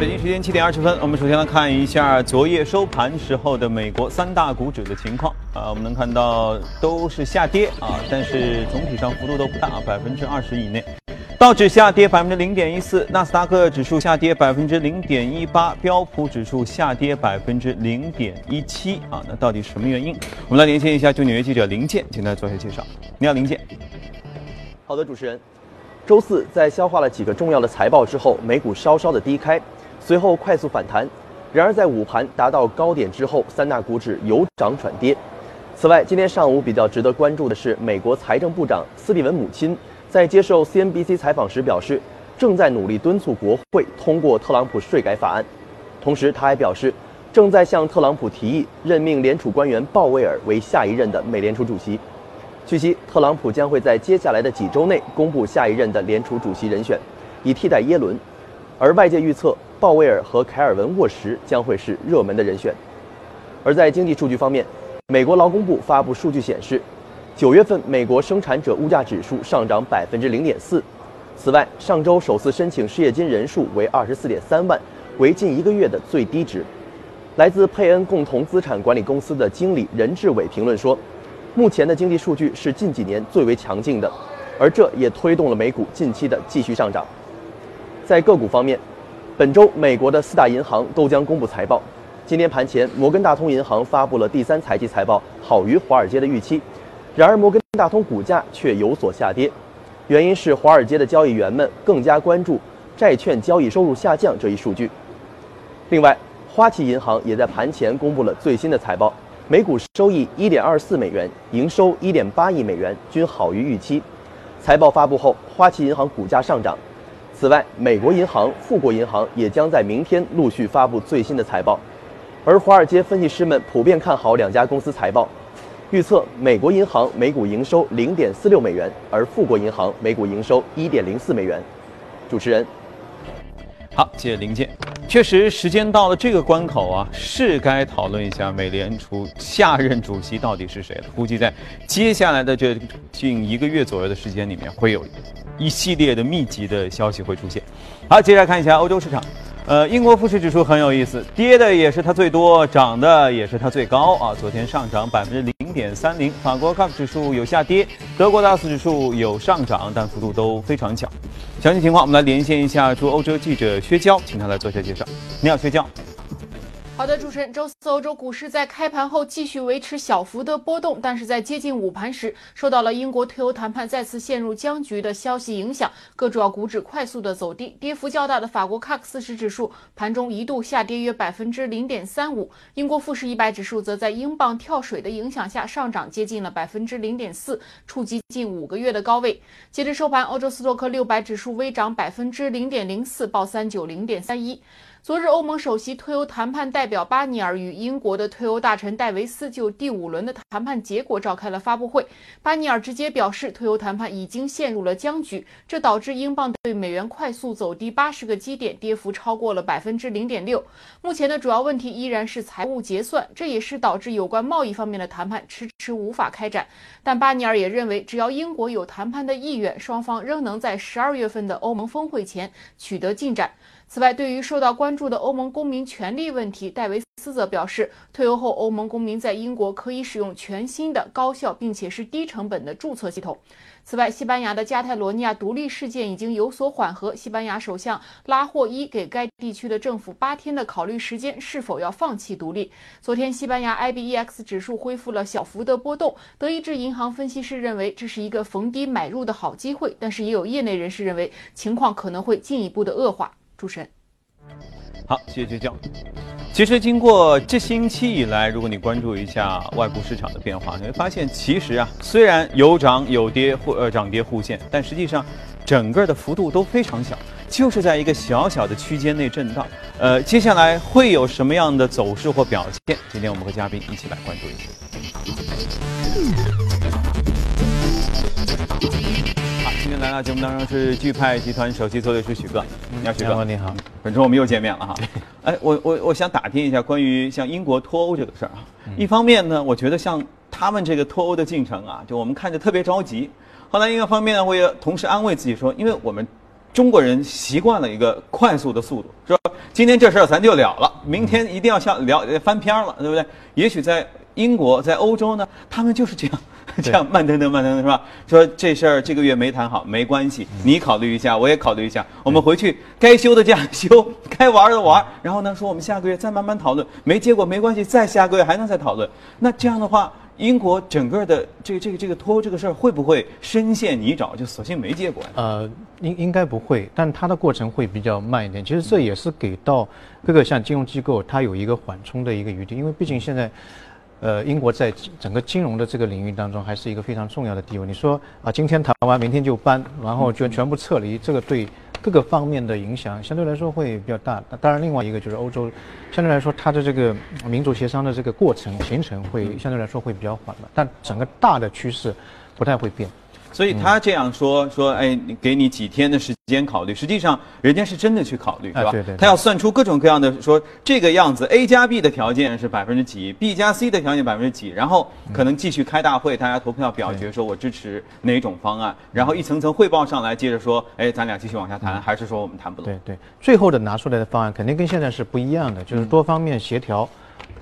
北京时间七点二十分，我们首先来看一下昨夜收盘时候的美国三大股指的情况。啊，我们能看到都是下跌啊，但是总体上幅度都不大，百分之二十以内。道指下跌百分之零点一四，纳斯达克指数下跌百分之零点一八，标普指数下跌百分之零点一七。啊，那到底什么原因？我们来连线一下驻纽约记者林健，请他做一下介绍。你好，林健。好的，主持人。周四在消化了几个重要的财报之后，美股稍稍的低开。随后快速反弹，然而在午盘达到高点之后，三大股指由涨转跌。此外，今天上午比较值得关注的是，美国财政部长斯蒂文母亲在接受 CNBC 采访时表示，正在努力敦促国会通过特朗普税改法案。同时，他还表示，正在向特朗普提议任命联储官员鲍威尔为下一任的美联储主席。据悉，特朗普将会在接下来的几周内公布下一任的联储主席人选，以替代耶伦。而外界预测。鲍威尔和凯尔文沃什将会是热门的人选。而在经济数据方面，美国劳工部发布数据显示，九月份美国生产者物价指数上涨百分之零点四。此外，上周首次申请失业金人数为二十四点三万，为近一个月的最低值。来自佩恩共同资产管理公司的经理任志伟评论说，目前的经济数据是近几年最为强劲的，而这也推动了美股近期的继续上涨。在个股方面，本周，美国的四大银行都将公布财报。今天盘前，摩根大通银行发布了第三财季财报，好于华尔街的预期。然而，摩根大通股价却有所下跌，原因是华尔街的交易员们更加关注债券交易收入下降这一数据。另外，花旗银行也在盘前公布了最新的财报，每股收益一点二四美元，营收一点八亿美元，均好于预期。财报发布后，花旗银行股价上涨。此外，美国银行、富国银行也将在明天陆续发布最新的财报，而华尔街分析师们普遍看好两家公司财报，预测美国银行每股营收零点四六美元，而富国银行每股营收一点零四美元。主持人，好，谢谢林健。确实，时间到了这个关口啊，是该讨论一下美联储下任主席到底是谁了。估计在接下来的这近一个月左右的时间里面，会有。一系列的密集的消息会出现。好，接下来看一下欧洲市场。呃，英国富时指数很有意思，跌的也是它最多，涨的也是它最高啊。昨天上涨百分之零点三零。法国 CAC 指数有下跌，德国 DAX 指数有上涨，但幅度都非常小。详细情况我们来连线一下驻欧洲记者薛娇，请他来做一下介绍。你好，薛娇。好的，主持人，周四欧洲股市在开盘后继续维持小幅的波动，但是在接近午盘时，受到了英国退欧谈判再次陷入僵局的消息影响，各主要股指快速的走低，跌幅较大的法国 CAC 四十指数盘中一度下跌约百分之零点三五，英国富时一百指数则在英镑跳水的影响下上涨接近了百分之零点四，触及近五个月的高位。截至收盘，欧洲斯托克六百指数微涨百分之零点零四，报三九零点三一。昨日，欧盟首席退欧谈判代表巴尼尔与英国的退欧大臣戴维斯就第五轮的谈判结果召开了发布会。巴尼尔直接表示，退欧谈判已经陷入了僵局，这导致英镑对美元快速走低八十个基点，跌幅超过了百分之零点六。目前的主要问题依然是财务结算，这也是导致有关贸易方面的谈判迟迟无法开展。但巴尼尔也认为，只要英国有谈判的意愿，双方仍能在十二月份的欧盟峰会前取得进展。此外，对于受到关注的欧盟公民权利问题，戴维斯则表示，退欧后欧盟公民在英国可以使用全新的、高效并且是低成本的注册系统。此外，西班牙的加泰罗尼亚独立事件已经有所缓和。西班牙首相拉霍伊给该地区的政府八天的考虑时间，是否要放弃独立。昨天，西班牙 IBEX 指数恢复了小幅的波动。德意志银行分析师认为这是一个逢低买入的好机会，但是也有业内人士认为情况可能会进一步的恶化。主持人，好，谢谢倔强。其实经过这星期以来，如果你关注一下外部市场的变化，你会发现，其实啊，虽然有涨有跌，或呃涨跌互现，但实际上整个的幅度都非常小，就是在一个小小的区间内震荡。呃，接下来会有什么样的走势或表现？今天我们和嘉宾一起来关注一下。来到节目当中是巨派集团首席策略师许哥，你好，许哥，你好，本周我们又见面了哈。哎，我我我想打听一下关于像英国脱欧这个事儿啊。一方面呢，我觉得像他们这个脱欧的进程啊，就我们看着特别着急。后来一个方面呢，我也同时安慰自己说，因为我们中国人习惯了一个快速的速度，是吧？今天这事儿咱就了了，明天一定要像了翻篇了，对不对？也许在英国，在欧洲呢，他们就是这样。这样慢腾腾慢腾腾是吧？说这事儿这个月没谈好，没关系，你考虑一下，我也考虑一下，我们回去该休的假 休，该玩的玩，然后呢说我们下个月再慢慢讨论，没结果没关系，再下个月还能再讨论。那这样的话，英国整个的这个这个这个脱欧这个事儿会不会深陷泥沼，就索性没结果？呃，应应该不会，但它的过程会比较慢一点。其实这也是给到各个像金融机构，它有一个缓冲的一个余地，因为毕竟现在。呃，英国在整个金融的这个领域当中，还是一个非常重要的地位。你说啊，今天谈完，明天就搬，然后就全部撤离，这个对各个方面的影响相对来说会比较大。那当然，另外一个就是欧洲，相对来说它的这个民主协商的这个过程形成会相对来说会比较缓慢，但整个大的趋势不太会变。所以他这样说说，哎，给你几天的时间考虑，实际上人家是真的去考虑，是吧？对对。他要算出各种各样的，说这个样子，A 加 B 的条件是百分之几，B 加 C 的条件百分之几，然后可能继续开大会，大家投票表决，说我支持哪种方案，然后一层层汇报上来，接着说，哎，咱俩继续往下谈，还是说我们谈不拢？对对，最后的拿出来的方案肯定跟现在是不一样的，就是多方面协调、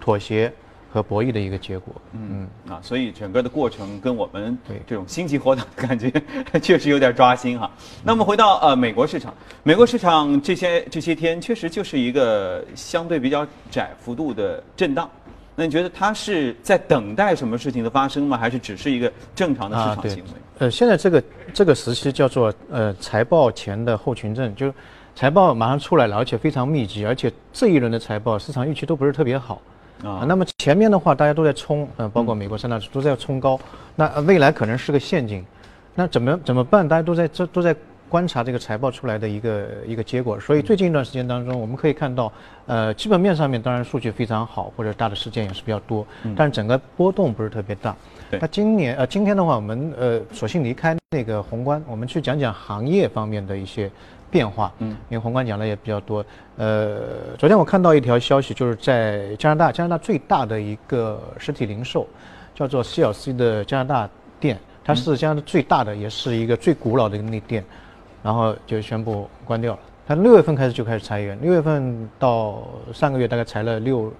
妥协。和博弈的一个结果，嗯啊，所以整个的过程跟我们对这种心急火燎的感觉 确实有点抓心哈。那么回到呃美国市场，美国市场这些这些天确实就是一个相对比较窄幅度的震荡。那你觉得它是在等待什么事情的发生吗？还是只是一个正常的市场行为？呃，现在这个这个时期叫做呃财报前的后群症，就是财报马上出来了，而且非常密集，而且这一轮的财报市场预期都不是特别好。啊，那么前面的话大家都在冲，呃，包括美国三大指都在冲高，那未来可能是个陷阱，那怎么怎么办？大家都在这都在观察这个财报出来的一个一个结果，所以最近一段时间当中，我们可以看到，呃，基本面上面当然数据非常好，或者大的事件也是比较多，但是整个波动不是特别大。那今年呃今天的话，我们呃索性离开那个宏观，我们去讲讲行业方面的一些。变化，嗯，因为宏观讲的也比较多。呃，昨天我看到一条消息，就是在加拿大，加拿大最大的一个实体零售，叫做 CLC 的加拿大店，它是加拿大最大的，也是一个最古老的那店，然后就宣布关掉了。它六月份开始就开始裁员，六月份到上个月大概裁了六，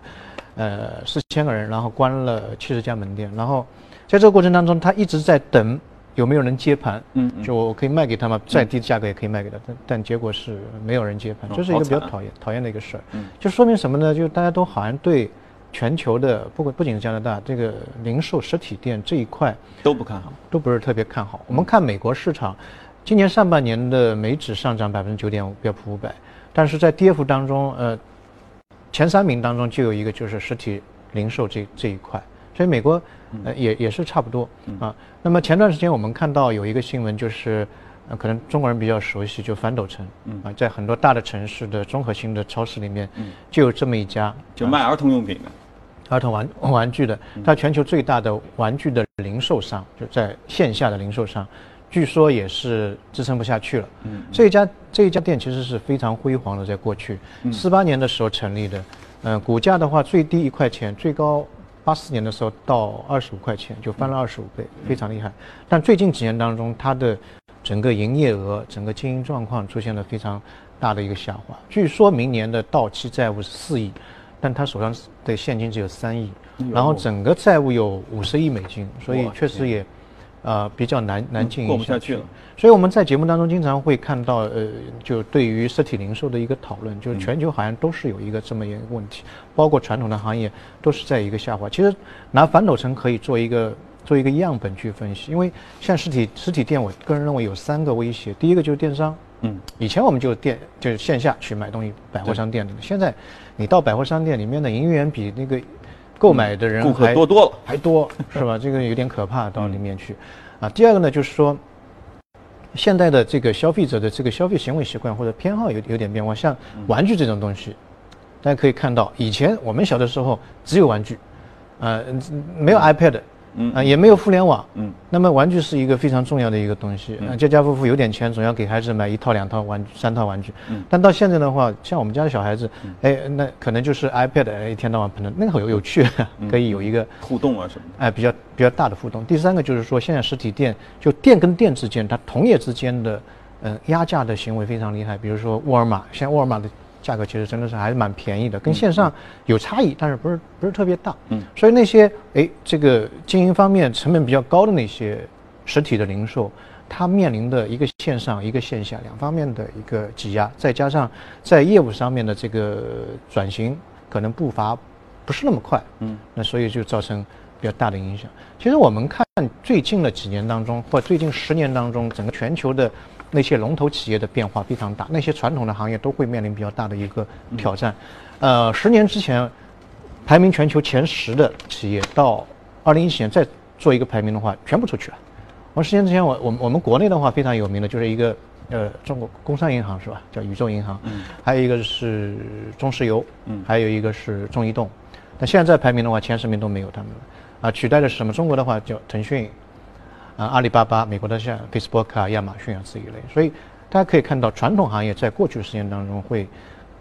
呃，四千个人，然后关了七十家门店。然后在这个过程当中，他一直在等。有没有人接盘？嗯，就我可以卖给他嘛，再低的价格也可以卖给他，但但结果是没有人接盘，这是一个比较讨厌讨厌的一个事儿。嗯，就说明什么呢？就大家都好像对全球的，不管不仅是加拿大这个零售实体店这一块都不看好，都不是特别看好。我们看美国市场，今年上半年的美指上涨百分之九点五，标普五百，但是在跌幅当中，呃，前三名当中就有一个就是实体零售这这一块。所以美国，呃，也也是差不多啊。那么前段时间我们看到有一个新闻，就是，呃，可能中国人比较熟悉，就反斗城，啊，在很多大的城市的综合性的超市里面，就有这么一家，就卖儿童用品的，儿童玩玩具的，它全球最大的玩具的零售商，就在线下的零售商，据说也是支撑不下去了。嗯，这一家这一家店其实是非常辉煌的，在过去四八年的时候成立的，嗯，股价的话最低一块钱，最高。八四年的时候到二十五块钱就翻了二十五倍，非常厉害。但最近几年当中，它的整个营业额、整个经营状况出现了非常大的一个下滑。据说明年的到期债务是四亿，但他手上的现金只有三亿，然后整个债务有五十亿美金，所以确实也。呃，比较难难经营下去。了，所以我们在节目当中经常会看到，呃，就对于实体零售的一个讨论，就是全球好像都是有一个这么一个问题，包括传统的行业都是在一个下滑。其实拿反斗城可以做一个做一个样本去分析，因为像实体实体店，我个人认为有三个威胁，第一个就是电商，嗯，以前我们就店就是线下去买东西，百货商店里，现在你到百货商店里面的营业员比那个。购买的人顾客多多了，还多 是吧？这个有点可怕，到里面去。啊，第二个呢，就是说，现在的这个消费者的这个消费行为习惯或者偏好有有点变化。像玩具这种东西，大家可以看到，以前我们小的时候只有玩具，呃，没有 iPad。嗯啊，也没有互联网，嗯，那么玩具是一个非常重要的一个东西。嗯，家家户户有点钱，总要给孩子买一套、两套玩具、三套玩具。嗯，但到现在的话，像我们家的小孩子，哎，那可能就是 iPad，一天到晚碰着那个很有有趣，可以有一个互动啊什么的。哎，比较比较大的互动。第三个就是说，现在实体店就店跟店之间，它同业之间的，呃，压价的行为非常厉害。比如说沃尔玛，现在沃尔玛的。价格其实真的是还是蛮便宜的，跟线上有差异，但是不是不是特别大。嗯，所以那些哎这个经营方面成本比较高的那些实体的零售，它面临的一个线上一个线下两方面的一个挤压，再加上在业务上面的这个转型可能步伐不是那么快。嗯，那所以就造成比较大的影响。其实我们看最近的几年当中，或最近十年当中，整个全球的。那些龙头企业的变化非常大，那些传统的行业都会面临比较大的一个挑战。呃，十年之前排名全球前十的企业，到二零一七年再做一个排名的话，全部出去了。我十年之前，我我们我们国内的话非常有名的就是一个呃中国工商银行是吧？叫宇宙银行，还有一个是中石油，还有一个是中移动。但现在在排名的话，前十名都没有他们了。啊，取代的是什么？中国的话叫腾讯。啊，阿里巴巴，美国的像 Facebook 啊、亚马逊啊这一类，所以大家可以看到，传统行业在过去的时间当中会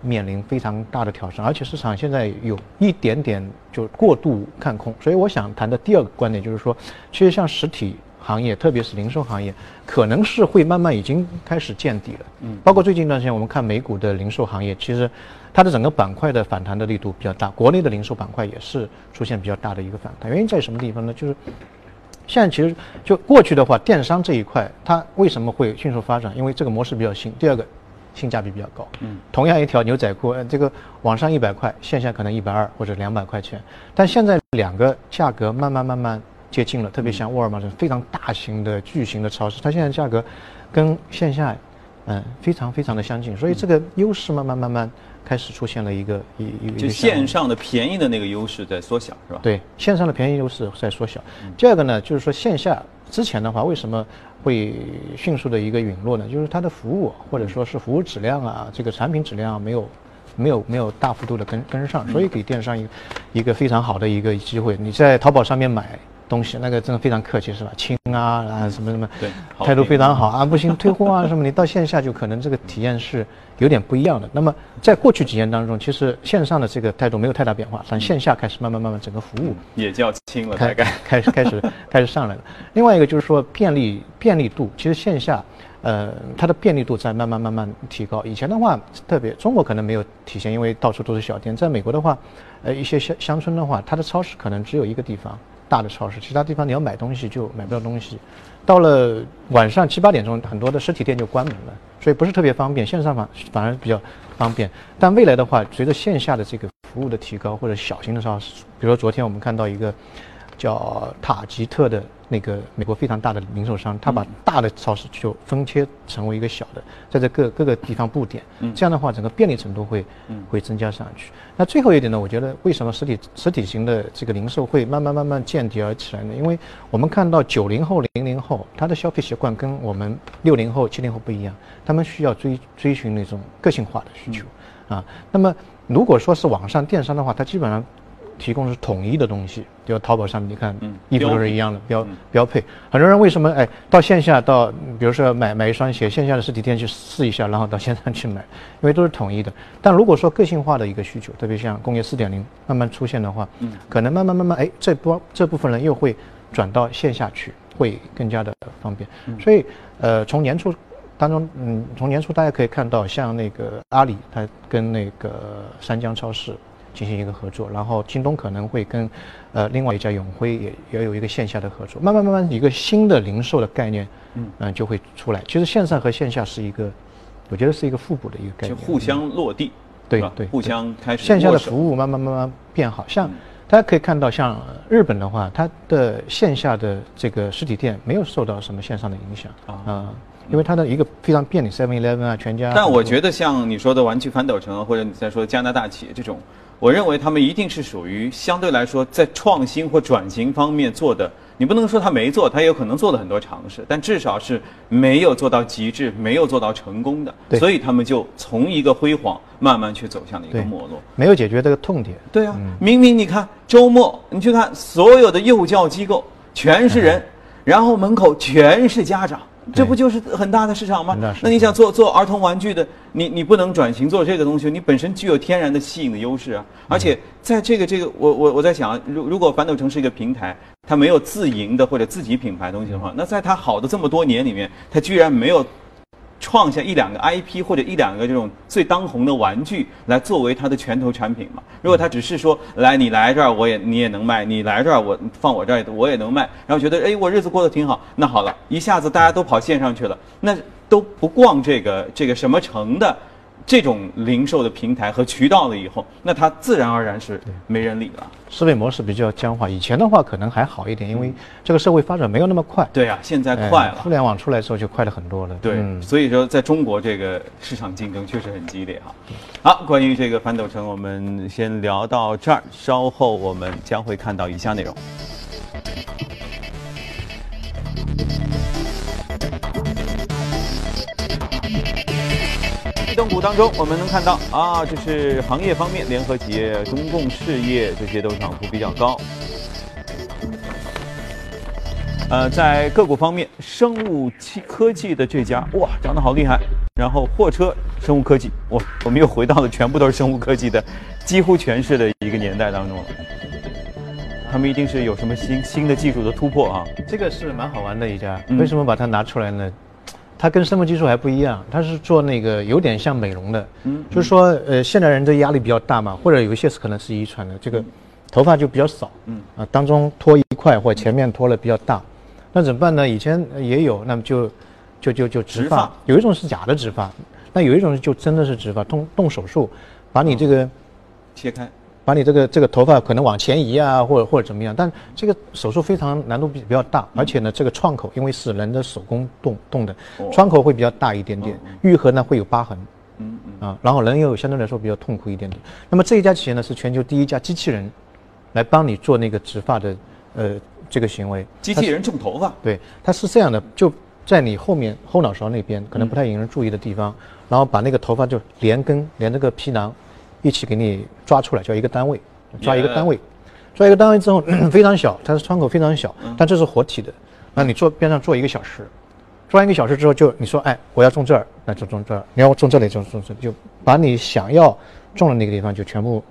面临非常大的挑战，而且市场现在有一点点就过度看空。所以我想谈的第二个观点就是说，其实像实体行业，特别是零售行业，可能是会慢慢已经开始见底了。嗯，包括最近一段时间，我们看美股的零售行业，其实它的整个板块的反弹的力度比较大，国内的零售板块也是出现比较大的一个反弹。原因在什么地方呢？就是现在其实就过去的话，电商这一块它为什么会迅速发展？因为这个模式比较新。第二个，性价比比较高。嗯。同样一条牛仔裤，这个网上一百块，线下可能一百二或者两百块钱。但现在两个价格慢慢慢慢接近了，特别像沃尔玛这种非常大型的巨型的超市，它现在价格跟线下嗯非常非常的相近，所以这个优势慢慢慢慢。开始出现了一个一一个就线上的便宜的那个优势在缩小，是吧？对，线上的便宜优势在缩小。第二个呢，就是说线下之前的话，为什么会迅速的一个陨落呢？就是它的服务或者说是服务质量啊，这个产品质量没有没有没有大幅度的跟跟上，所以给电商一一个非常好的一个机会。你在淘宝上面买。东西那个真的非常客气是吧？亲啊啊什么什么，对，态度非常好 啊，不行退货啊什么。你到线下就可能这个体验是有点不一样的。那么在过去几年当中，其实线上的这个态度没有太大变化，但线下开始慢慢慢慢整个服务也叫亲了，大概 开始开始开始上来了。另外一个就是说便利便利度，其实线下呃它的便利度在慢慢慢慢提高。以前的话，特别中国可能没有体现，因为到处都是小店。在美国的话，呃一些乡乡村的话，它的超市可能只有一个地方。大的超市，其他地方你要买东西就买不到东西。到了晚上七八点钟，很多的实体店就关门了，所以不是特别方便。线上反反而比较方便。但未来的话，随着线下的这个服务的提高，或者小型的超市，比如说昨天我们看到一个叫塔吉特的。那个美国非常大的零售商，他把大的超市就分切成为一个小的，在这各各个地方布点，这样的话整个便利程度会会增加上去。那最后一点呢，我觉得为什么实体实体型的这个零售会慢慢慢慢见底而起来呢？因为我们看到九零后、零零后他的消费习惯跟我们六零后、七零后不一样，他们需要追追寻那种个性化的需求啊。那么如果说是网上电商的话，它基本上。提供是统一的东西，比如淘宝上面，你看衣服都是一样的标标配。很多人为什么哎到线下到，比如说买买一双鞋，线下的实体店去试一下，然后到线上去买，因为都是统一的。但如果说个性化的一个需求，特别像工业四点零慢慢出现的话，可能慢慢慢慢哎这波这部分人又会转到线下去，会更加的方便。所以呃从年初当中，嗯从年初大家可以看到，像那个阿里，它跟那个三江超市。进行一个合作，然后京东可能会跟，呃，另外一家永辉也也有一个线下的合作，慢慢慢慢一个新的零售的概念，嗯。嗯就会出来。其实线上和线下是一个，我觉得是一个互补的一个概念，就互相落地，对对，互相开始。线下的服务慢慢慢慢变好，像大家可以看到，像日本的话，它的线下的这个实体店没有受到什么线上的影响。啊。因为它的一个非常便利，Seven Eleven 啊，全家。但我觉得像你说的玩具反斗城，或者你在说加拿大企业这种，我认为他们一定是属于相对来说在创新或转型方面做的。你不能说他没做，他有可能做了很多尝试，但至少是没有做到极致，没有做到成功的。所以他们就从一个辉煌慢慢去走向了一个没落，没有解决这个痛点。对啊，明明你看周末你去看所有的幼教机构全是人，然后门口全是家长。这不就是很大的市场吗？那你想做做儿童玩具的，你你不能转型做这个东西，你本身具有天然的吸引的优势啊！而且在这个这个，我我我在想，如如果反斗城是一个平台，它没有自营的或者自己品牌东西的话，那在它好的这么多年里面，它居然没有创下一两个 IP 或者一两个这种最当红的玩具来作为它的拳头产品嘛？如果他只是说来你来这儿我也你也能卖，你来这儿我放我这儿我也能卖，然后觉得哎我日子过得挺好，那好了，一下子大家都跑线上去了，那都不逛这个这个什么城的。这种零售的平台和渠道了以后，那它自然而然是没人理了。思维模式比较僵化，以前的话可能还好一点，因为这个社会发展没有那么快。对啊，现在快了。互联网出来之后就快了很多了。对，所以说在中国这个市场竞争确实很激烈哈。好，关于这个翻斗城，我们先聊到这儿，稍后我们将会看到以下内容。移动股当中，我们能看到啊，这是行业方面，联合企业、公共事业这些都涨幅比较高。呃，在个股方面，生物科技的这家哇，涨得好厉害。然后货车、生物科技，哇，我们又回到了全部都是生物科技的，几乎全是的一个年代当中了。他们一定是有什么新新的技术的突破啊！这个是蛮好玩的一家，为什么把它拿出来呢？它跟生物技术还不一样，它是做那个有点像美容的，嗯，就是说，呃，现代人的压力比较大嘛，或者有一些是可能是遗传的，这个头发就比较少，嗯，啊，当中脱一块或前面脱了比较大，那怎么办呢？以前也有，那么就就就就植发，有一种是假的植发，那有一种就真的是植发，动动手术，把你这个切开。把你这个这个头发可能往前移啊，或者或者怎么样，但这个手术非常难度比比较大，而且呢，这个创口因为是人的手工动动的，创口会比较大一点点，愈合呢会有疤痕，嗯嗯啊，然后人又相对来说比较痛苦一点点。那么这一家企业呢是全球第一家机器人，来帮你做那个植发的呃这个行为。机器人种头发？对，它是这样的，就在你后面后脑勺那边可能不太引人注意的地方，然后把那个头发就连根连这个皮囊。一起给你抓出来，叫一个单位，抓一个单位，抓一个单位之后 非常小，它的窗口非常小，但这是活体的。那你坐边上坐一个小时，坐完一个小时之后，就你说，哎，我要种这儿，那就种这儿；你要种这里，就种这，就把你想要种的那个地方就全部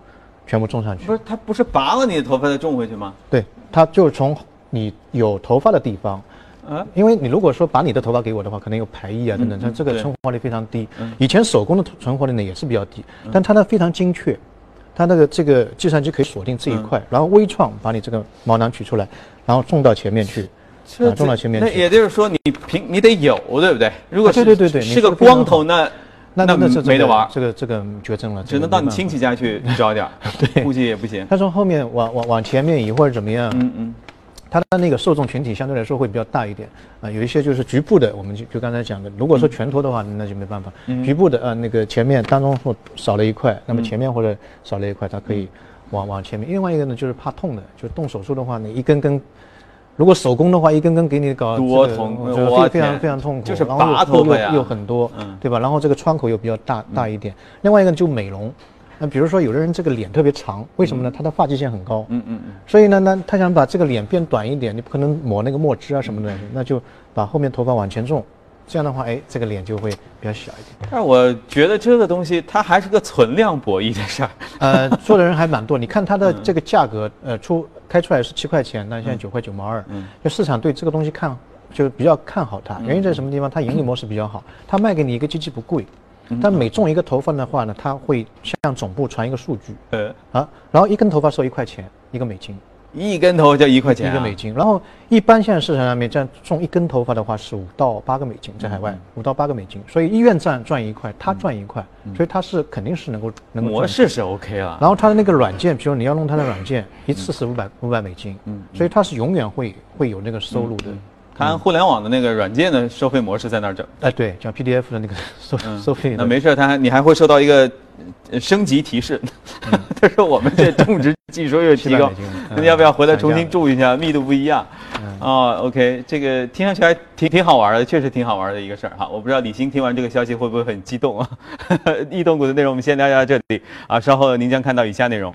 全部种上去。不是，它不是拔了你的头发再种回去吗？对，它就是从你有头发的地方。啊，因为你如果说把你的头发给我的话，可能有排异啊等等，它这个存活率非常低。以前手工的存活率呢也是比较低，但它呢非常精确，它那个这个计算机可以锁定这一块，然后微创把你这个毛囊取出来，然后种到前面去，啊，种到前面去。那也就是说你平你得有对不对？如果对对对对，是个光头那那那那没得玩，这个这个绝症了，只能到你亲戚家去找点，对，估计也不行。他从后面往往往前面移或者怎么样？嗯嗯。它的那个受众群体相对来说会比较大一点啊，有一些就是局部的，我们就就刚才讲的，如果说全脱的话，那就没办法。局部的呃，那个前面当中或少了一块，那么前面或者少了一块，它可以往往前面。另外一个呢，就是怕痛的，就动手术的话，呢，一根根，如果手工的话，一根根给你搞多痛，就非常非常痛苦，就是拔头发又很多，对吧？然后这个窗口又比较大大一点。另外一个就美容。那比如说，有的人这个脸特别长，为什么呢？他的发际线很高，嗯嗯嗯，所以呢，那他想把这个脸变短一点，你不可能抹那个墨汁啊什么的，那就把后面头发往前种，这样的话，哎，这个脸就会比较小一点。但是我觉得这个东西它还是个存量博弈的事儿，呃，做的人还蛮多。你看它的这个价格，呃，出开出来是七块钱，那现在九块九毛二，嗯，就市场对这个东西看就比较看好它，原因在什么地方？它盈利模式比较好，它卖给你一个机器不贵。但每种一个头发的话呢，它会向总部传一个数据，呃。啊，然后一根头发收一块钱，一个美金，一根头就一块钱，一个美金。然后一般现在市场上面这样种一根头发的话是五到八个美金，在海外五到八个美金，所以医院赚赚一块，他赚一块，所以他是肯定是能够能够模式是 OK 了。然后他的那个软件，比如你要弄他的软件，一次是五百五百美金，嗯，所以他是永远会会有那个收入的。看互联网的那个软件的收费模式在那儿整，哎，对，讲 PDF 的那个收 收费。那没事，他还你还会收到一个升级提示，他说我们这种植技术又提高，那你要不要回来重新注一下？密度不一样。哦，OK，这个听上去还挺挺好玩的，确实挺好玩的一个事儿哈。我不知道李欣听完这个消息会不会很激动啊？异动股的内容我们先聊到这里啊，稍后您将看到以下内容。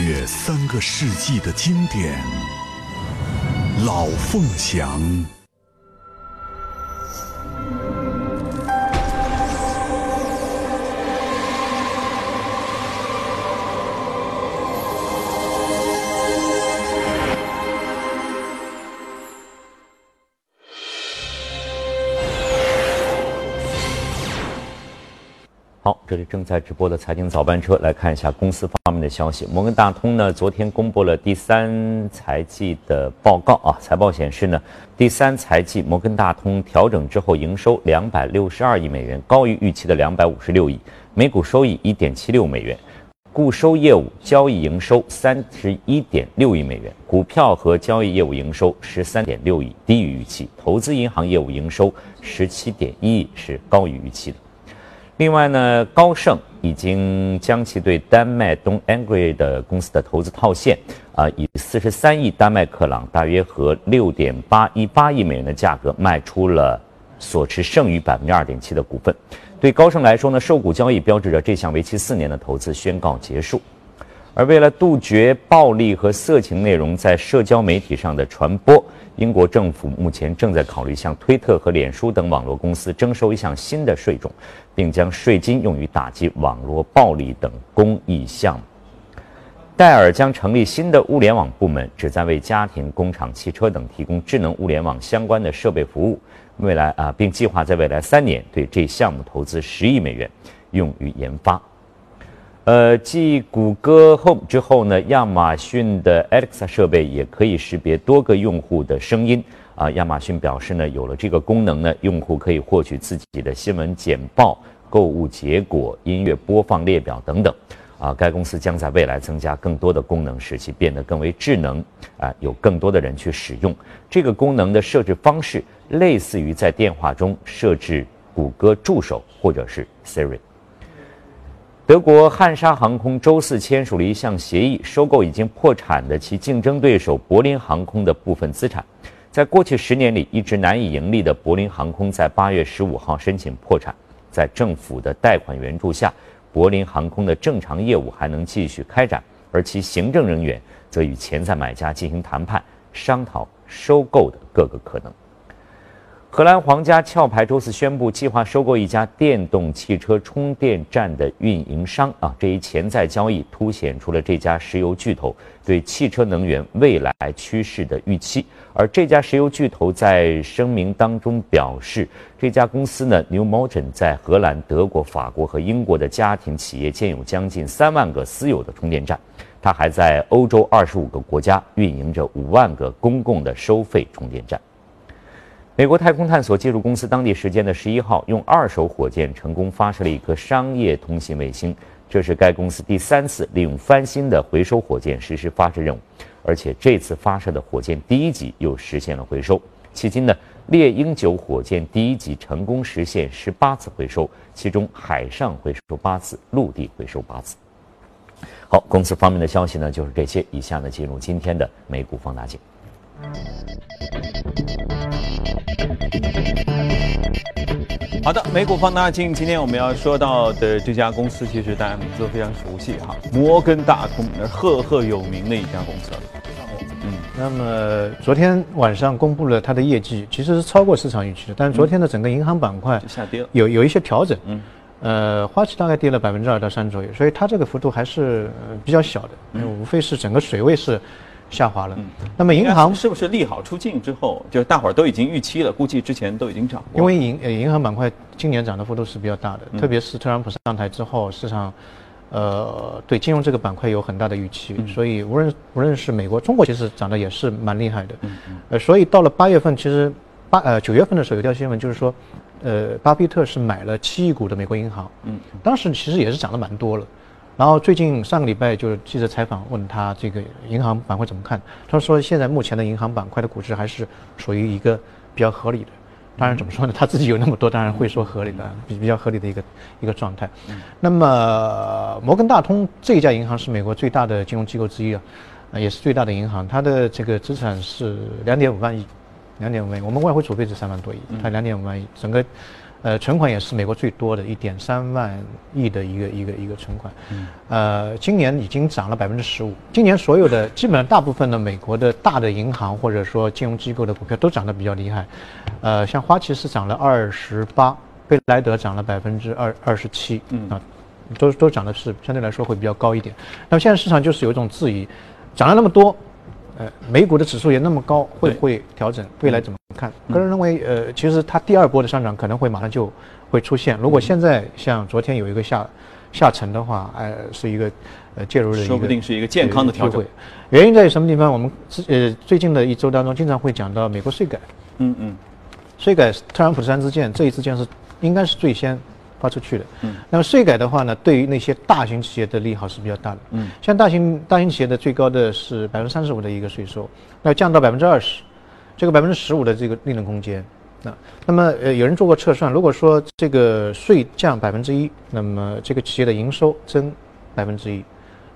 约三个世纪的经典，《老凤祥》。这里正在直播的财经早班车，来看一下公司方面的消息。摩根大通呢，昨天公布了第三财季的报告啊，财报显示呢，第三财季摩根大通调整之后营收两百六十二亿美元，高于预期的两百五十六亿，每股收益一点七六美元，固收业务交易营收三十一点六亿美元，股票和交易业务营收十三点六亿，低于预期，投资银行业务营收十七点一亿是高于预期的。另外呢，高盛已经将其对丹麦东 Angry 的公司的投资套现，啊，以四十三亿丹麦克朗，大约和六点八一八亿美元的价格卖出了所持剩余百分之二点七的股份。对高盛来说呢，受股交易标志着这项为期四年的投资宣告结束。而为了杜绝暴力和色情内容在社交媒体上的传播，英国政府目前正在考虑向推特和脸书等网络公司征收一项新的税种，并将税金用于打击网络暴力等公益项目。戴尔将成立新的物联网部门，旨在为家庭、工厂、汽车等提供智能物联网相关的设备服务。未来啊，并计划在未来三年对这项目投资十亿美元，用于研发。呃，继谷歌 Home 之后呢，亚马逊的 Alexa 设备也可以识别多个用户的声音。啊，亚马逊表示呢，有了这个功能呢，用户可以获取自己的新闻简报、购物结果、音乐播放列表等等。啊，该公司将在未来增加更多的功能，使其变得更为智能。啊，有更多的人去使用这个功能的设置方式，类似于在电话中设置谷歌助手或者是 Siri。德国汉莎航空周四签署了一项协议，收购已经破产的其竞争对手柏林航空的部分资产。在过去十年里一直难以盈利的柏林航空，在八月十五号申请破产。在政府的贷款援助下，柏林航空的正常业务还能继续开展，而其行政人员则与潜在买家进行谈判，商讨收购的各个可能。荷兰皇家壳牌周四宣布，计划收购一家电动汽车充电站的运营商。啊，这一潜在交易凸显出了这家石油巨头对汽车能源未来趋势的预期。而这家石油巨头在声明当中表示，这家公司呢，New Motion 在荷兰、德国、法国和英国的家庭企业建有将近三万个私有的充电站。它还在欧洲二十五个国家运营着五万个公共的收费充电站。美国太空探索技术公司当地时间的十一号用二手火箭成功发射了一颗商业通信卫星，这是该公司第三次利用翻新的回收火箭实施发射任务，而且这次发射的火箭第一级又实现了回收。迄今呢，猎鹰九火箭第一级成功实现十八次回收，其中海上回收八次，陆地回收八次。好，公司方面的消息呢就是这些，以下呢进入今天的美股放大镜。好的，美股放大镜，今天我们要说到的这家公司，其实大家名字都非常熟悉哈，摩根大通，赫赫有名的一家公司。嗯，那么昨天晚上公布了它的业绩，其实是超过市场预期的，但是昨天的整个银行板块下跌了，有有一些调整。嗯，呃，花旗大概跌了百分之二到三左右，所以它这个幅度还是比较小的，无非是整个水位是。下滑了。那么银行是不是利好出尽之后，就是大伙儿都已经预期了，估计之前都已经涨过。因为银呃银行板块今年涨的幅度是比较大的，特别是特朗普上台之后，市场呃对金融这个板块有很大的预期，所以无论无论是美国、中国，其实涨得也是蛮厉害的。呃，所以到了八月份，其实八呃九月份的时候有条新闻，就是说，呃，巴菲特是买了七亿股的美国银行，嗯，当时其实也是涨得蛮多了。然后最近上个礼拜就是记者采访问他这个银行板块怎么看，他说现在目前的银行板块的估值还是属于一个比较合理的。当然怎么说呢？他自己有那么多，当然会说合理的，比比较合理的一个一个状态。那么摩根大通这一家银行是美国最大的金融机构之一啊，也是最大的银行，它的这个资产是两点五万亿，两点五万亿。我们外汇储备是三万多亿，它两点五万亿，整个。呃，存款也是美国最多的一点三万亿的一个一个一个存款，呃，今年已经涨了百分之十五。今年所有的基本上大部分的美国的大的银行或者说金融机构的股票都涨得比较厉害，呃，像花旗是涨了二十八，贝莱德涨了百分之二二十七，啊，都都涨的是相对来说会比较高一点。那么现在市场就是有一种质疑，涨了那么多。呃，美股的指数也那么高，会不会调整？未来怎么看？个人认为，呃，其实它第二波的上涨可能会马上就会出现。如果现在像昨天有一个下下沉的话，呃，是一个呃介入的一个，说不定是一个健康的调整。原因在于什么地方？我们呃最近的一周当中，经常会讲到美国税改。嗯嗯，税改特朗普三支箭，这一支箭是应该是最先。发出去的，嗯，那么税改的话呢，对于那些大型企业的利好是比较大的，嗯，像大型大型企业的最高的是百分之三十五的一个税收，那降到百分之二十，这个百分之十五的这个利润空间，那那么呃有人做过测算，如果说这个税降百分之一，那么这个企业的营收增百分之一，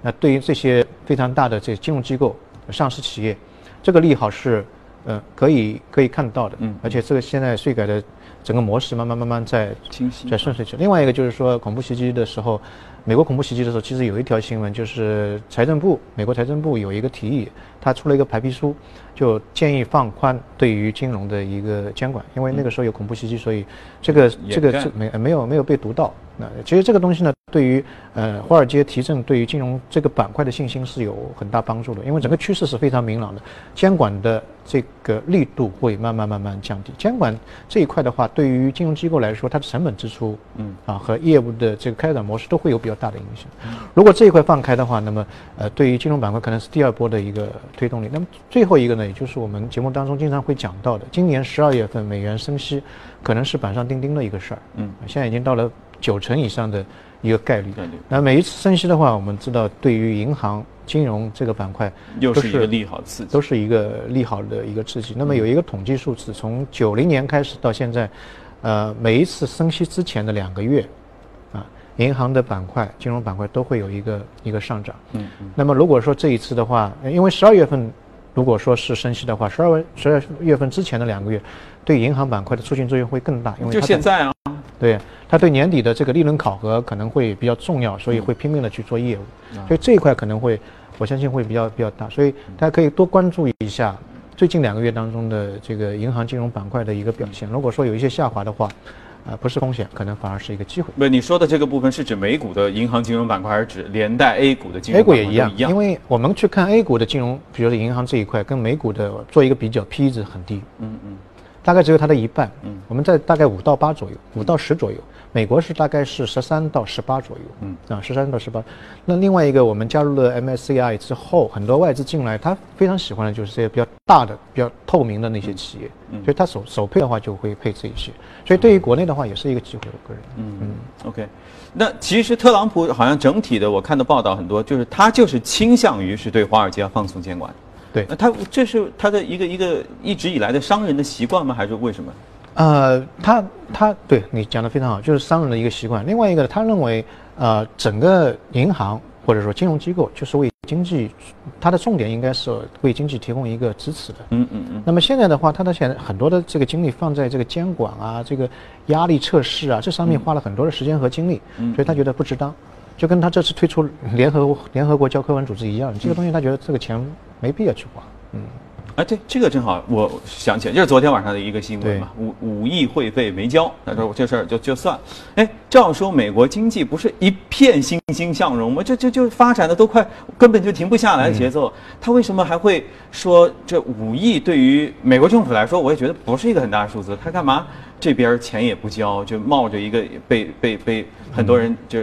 那对于这些非常大的这金融机构、上市企业，这个利好是呃可以可以看到的，嗯，而且这个现在税改的。整个模式慢慢慢慢在清晰，在顺水去。另外一个就是说，恐怖袭击的时候，美国恐怖袭击的时候，其实有一条新闻，就是财政部，美国财政部有一个提议，他出了一个白皮书，就建议放宽对于金融的一个监管，因为那个时候有恐怖袭击，所以这个这个这没没有没有被读到。那其实这个东西呢，对于呃华尔街提振对于金融这个板块的信心是有很大帮助的，因为整个趋势是非常明朗的，监管的这个力度会慢慢慢慢降低。监管这一块的话，对于金融机构来说，它的成本支出，嗯啊和业务的这个开展模式都会有比较大的影响。如果这一块放开的话，那么呃对于金融板块可能是第二波的一个推动力。那么最后一个呢，也就是我们节目当中经常会讲到的，今年十二月份美元升息可能是板上钉钉的一个事儿。嗯，现在已经到了。九成以上的一个概率。那每一次升息的话，我们知道对于银行金融这个板块又是一个利好刺激，都是一个利好的一个刺激。那么有一个统计数字，从九零年开始到现在，呃，每一次升息之前的两个月，啊，银行的板块、金融板块都会有一个一个上涨。嗯嗯。那么如果说这一次的话，因为十二月份如果说是升息的话，十二月十二月份之前的两个月，对银行板块的促进作用会更大，因为就现在啊。对，它对年底的这个利润考核可能会比较重要，所以会拼命的去做业务，所以这一块可能会，我相信会比较比较大，所以大家可以多关注一下最近两个月当中的这个银行金融板块的一个表现。如果说有一些下滑的话，啊，不是风险，可能反而是一个机会。不，你说的这个部分是指美股的银行金融板块，还是指连带 A 股的金融？A 股也一样，因为我们去看 A 股的金融，比如说银行这一块，跟美股的做一个比较，P 值很低。嗯嗯。大概只有它的一半，嗯，我们在大概五到八左右，五到十左右，美国是大概是十三到十八左右，嗯，啊，十三到十八。那另外一个，我们加入了 MSCI 之后，很多外资进来，他非常喜欢的就是这些比较大的、比较透明的那些企业，嗯，所以他首首配的话就会配这一些。所以对于国内的话，也是一个机会，我个人，嗯嗯，OK。那其实特朗普好像整体的，我看的报道很多，就是他就是倾向于是对华尔街要放松监管。对，那他这是他的一个一个一直以来的商人的习惯吗？还是为什么？呃，他他对你讲的非常好，就是商人的一个习惯。另外一个，他认为呃，整个银行或者说金融机构就是为经济，它的重点应该是为经济提供一个支持的。嗯嗯嗯。那么现在的话，他的现在很多的这个精力放在这个监管啊、这个压力测试啊这上面，花了很多的时间和精力，所以他觉得不值当。就跟他这次推出联合联合国教科文组织一样，这个东西他觉得这个钱没必要去花。嗯，哎，对，这个正好我想起来，就是昨天晚上的一个新闻嘛，五五亿会费没交，他说这事儿就就算。哎，照说美国经济不是一片欣欣向荣吗？这这就发展的都快根本就停不下来的节奏，他为什么还会说这五亿对于美国政府来说，我也觉得不是一个很大的数字，他干嘛这边钱也不交，就冒着一个被被被很多人就。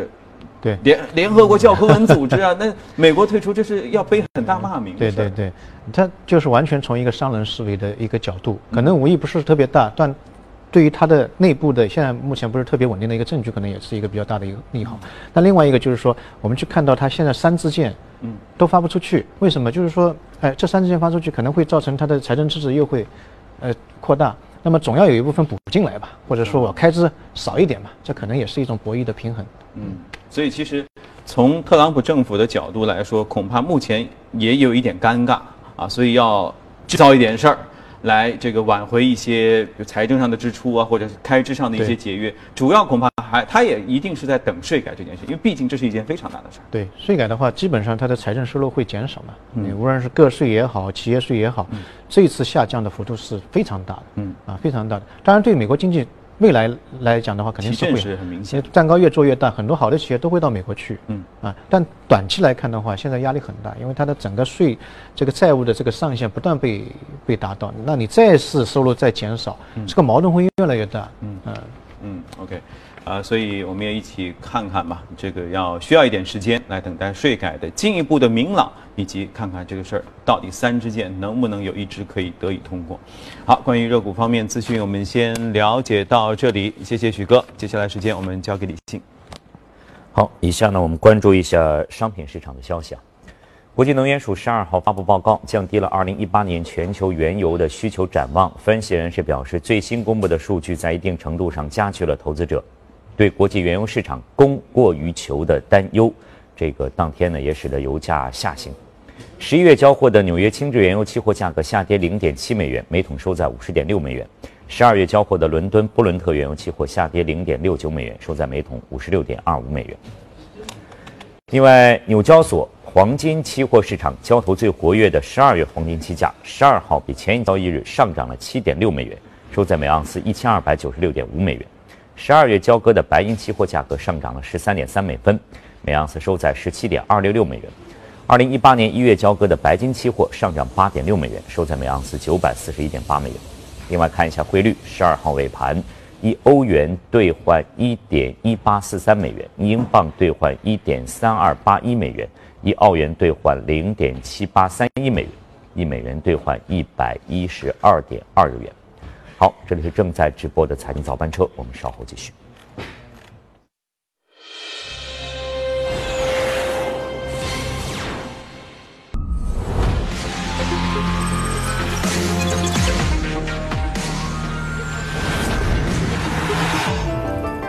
对，联联合国教科文组织啊，那美国退出这是要背很大骂名。对对对，他就是完全从一个商人思维的一个角度，可能无意不是特别大，但对于它的内部的现在目前不是特别稳定的一个证据，可能也是一个比较大的一个利好。那另外一个就是说，我们去看到它现在三支箭，嗯，都发不出去，为什么？就是说，哎，这三支箭发出去可能会造成它的财政赤字又会，呃，扩大。那么总要有一部分补进来吧，或者说我开支少一点吧，这可能也是一种博弈的平衡。嗯，所以其实从特朗普政府的角度来说，恐怕目前也有一点尴尬啊，所以要制造一点事儿。来这个挽回一些财政上的支出啊，或者是开支上的一些节约，主要恐怕还他也一定是在等税改这件事，因为毕竟这是一件非常大的事儿。对税改的话，基本上它的财政收入会减少嘛，嗯，无论是个税也好，企业税也好，这一次下降的幅度是非常大的，嗯啊，非常大的。当然，对美国经济。未来来讲的话，肯定是会，是很明显，蛋糕越做越大，很多好的企业都会到美国去。嗯啊，但短期来看的话，现在压力很大，因为它的整个税这个债务的这个上限不断被被达到，那你再是收入再减少，这个矛盾会越来越大。嗯嗯嗯，OK。啊，所以我们也一起看看吧，这个要需要一点时间来等待税改的进一步的明朗，以及看看这个事儿到底三支箭能不能有一支可以得以通过。好，关于热股方面资讯，我们先了解到这里，谢谢许哥。接下来时间我们交给李信。好，以下呢我们关注一下商品市场的消息啊。国际能源署十二号发布报告，降低了二零一八年全球原油的需求展望。分析人士表示，最新公布的数据在一定程度上加剧了投资者。对国际原油市场供过于求的担忧，这个当天呢也使得油价下行。十一月交货的纽约轻质原油期货价格下跌零点七美元，每桶收在五十点六美元。十二月交货的伦敦布伦特原油期货下跌零点六九美元，收在每桶五十六点二五美元。另外，纽交所黄金期货市场交投最活跃的十二月黄金期价，十二号比前一交易日上涨了七点六美元，收在每盎司一千二百九十六点五美元。十二月交割的白银期货价格上涨了十三点三美分，每盎司收在十七点二六六美元。二零一八年一月交割的白金期货上涨八点六美元，收在每盎司九百四十一点八美元。另外看一下汇率，十二号尾盘，一欧元兑换一点一八四三美元，一英镑兑换一点三二八一美元，一澳元兑换零点七八三一美元，一美元兑换一百一十二点二日元。好，这里是正在直播的财经早班车，我们稍后继续。